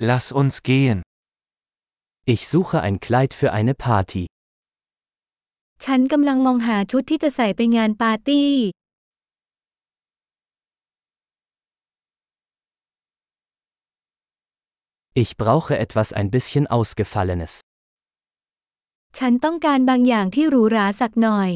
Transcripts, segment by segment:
Lass uns gehen. Ich suche ein Kleid für eine Party. ฉันกำลังมองหาชุดที่จะใส่ไปงานปาร์ตี้ Ich brauche etwas ein bisschen Ausgefallenes. ฉันต้องการบางอย่างที่หรูหราสักหน่อย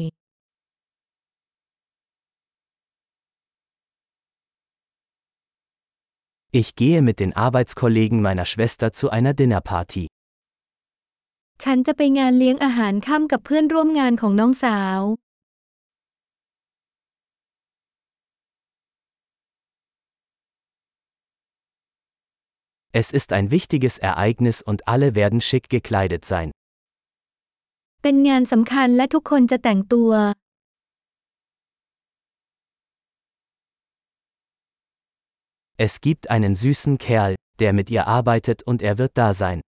Ich gehe mit den Arbeitskollegen meiner Schwester zu einer Dinnerparty. ฉันจะไปงานเลี้ยงอาหารค่ำกับเพื่อนร่วมงานของน้องสาว Es ist ein wichtiges Ereignis und alle werden schick gekleidet sein. เป็นงานสำคัญและทุกคนจะแต่งตัว Es gibt einen süßen Kerl, der mit ihr arbeitet und er wird da sein.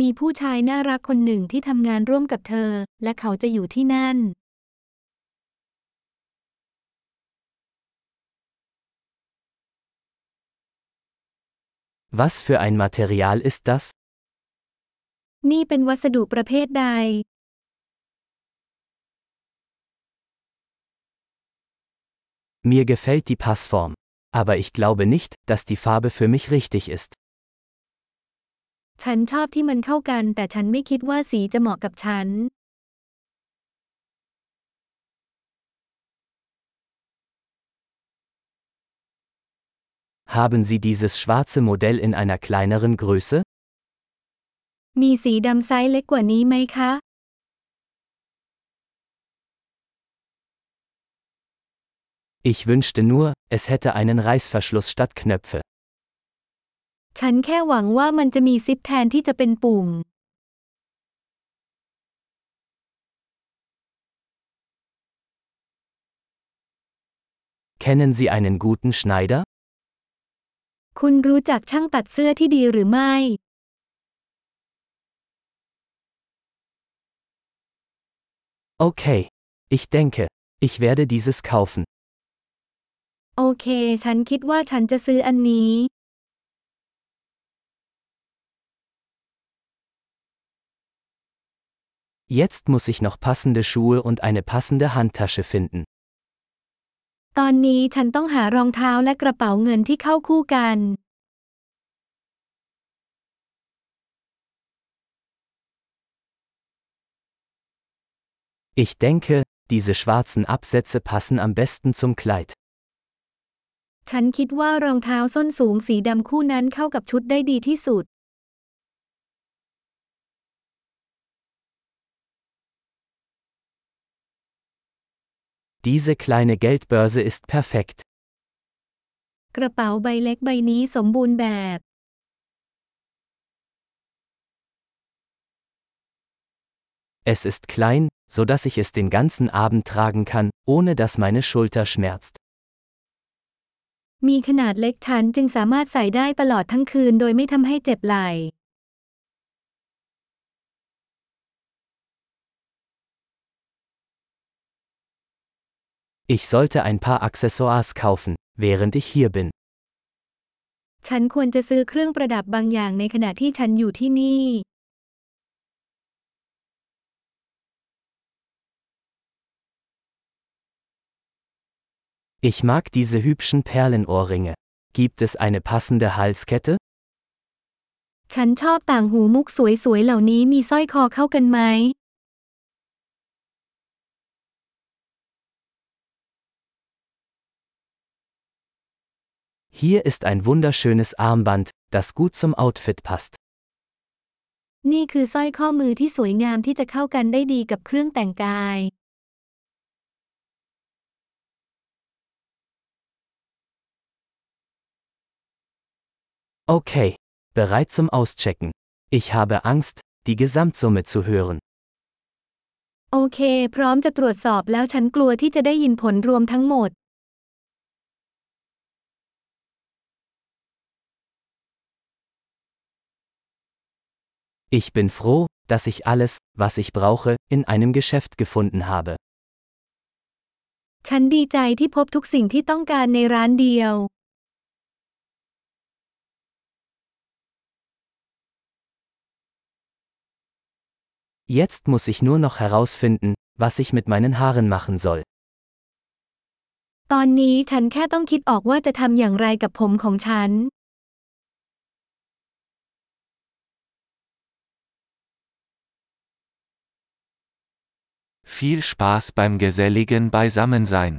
มีผู้ชายน่ารักคนหนึ่งที่ทำงานร่วมกับเธอ และเขาจะอยู่ที่นั่น Was für ein Material ist das? นี่เป็นวัสดุประเภทใด Mir gefällt die Passform. Aber ich glaube nicht, dass die Farbe für mich richtig ist. ฉันชอบที่มันเข้ากัน แต่ฉันไม่คิดว่าสีจะเหมาะกับฉัน Haben Sie dieses schwarze Modell in einer kleineren Größe? มีสีดำไซส์เล็กกว่านี้ไหมคะ Ich wünschte nur, es hätte einen Reißverschluss statt Knöpfe. ฉันแค่หวังว่ามันจะมีซิปแทนที่จะเป็นปุ่ม Kennen Sie einen guten Schneider? คุณรู้จักช่างตัดเสื้อที่ดีหรือไม่ Okay. Ich denke, ich werde dieses kaufen. โอเค ฉันคิดว่าฉันจะซื้ออันนี้ Jetzt muss ich noch passende Schuhe und eine passende Handtasche finden. ตอนนี้ฉันต้องหารองเท้าและกระเป๋าเงินที่เข้าคู่กัน Ich denke, diese schwarzen Absätze passen am besten zum Kleid. ฉันคิดว่ารองเท้าส้นสูงสีดำคู่นั้นเข้ากับชุดได้ดีที่สุด Diese kleine Geldbörse ist perfekt. กระเป๋าใบเล็กใบนี้สมบูรณ์แบบ Es ist klein, so dass ich es den ganzen Abend tragen kann, ohne dass meine Schulter schmerzt. มีขนาดเล็กฉันจึงสามารถใส่ได้ตลอดทั้งคืนโดยไม่ทำให้เจ็บไหล่ Ich sollte ein paar Accessoires kaufen, während ich hier bin. ฉันควรจะซื้อเครื่องประดับบางอย่างในขณะที่ฉันอยู่ที่นี่ Ich mag diese hübschen Perlenohrringe. Gibt es eine passende Halskette? ฉันชอบต่างหูมุกสวยๆเหล่านี้มีสร้อยคอเข้ากันไหม Hier ist ein wunderschönes Armband, das gut zum Outfit passt. นี่คือสร้อยข้อมือที่สวยงามที่จะเข้ากันได้ดีกับเครื่องแต่งกาย Okay. Bereit zum Auschecken. Ich habe Angst, die Gesamtsumme zu hören. โอเค พร้อมจะตรวจสอบแล้วฉันกลัวที่จะได้ยินผลรวมทั้งหมด Ich bin froh, dass ich alles, was ich brauche, in einem Geschäft gefunden habe. ฉันดีใจที่พบทุกสิ่งที่ต้องการในร้านเดียว Jetzt muss ich nur noch herausfinden, was ich mit meinen Haaren machen soll. ตอนนี้ฉันแค่ต้องคิดออกว่าจะทำอย่างไรกับผมของฉัน Viel Spaß beim geselligen Beisammensein.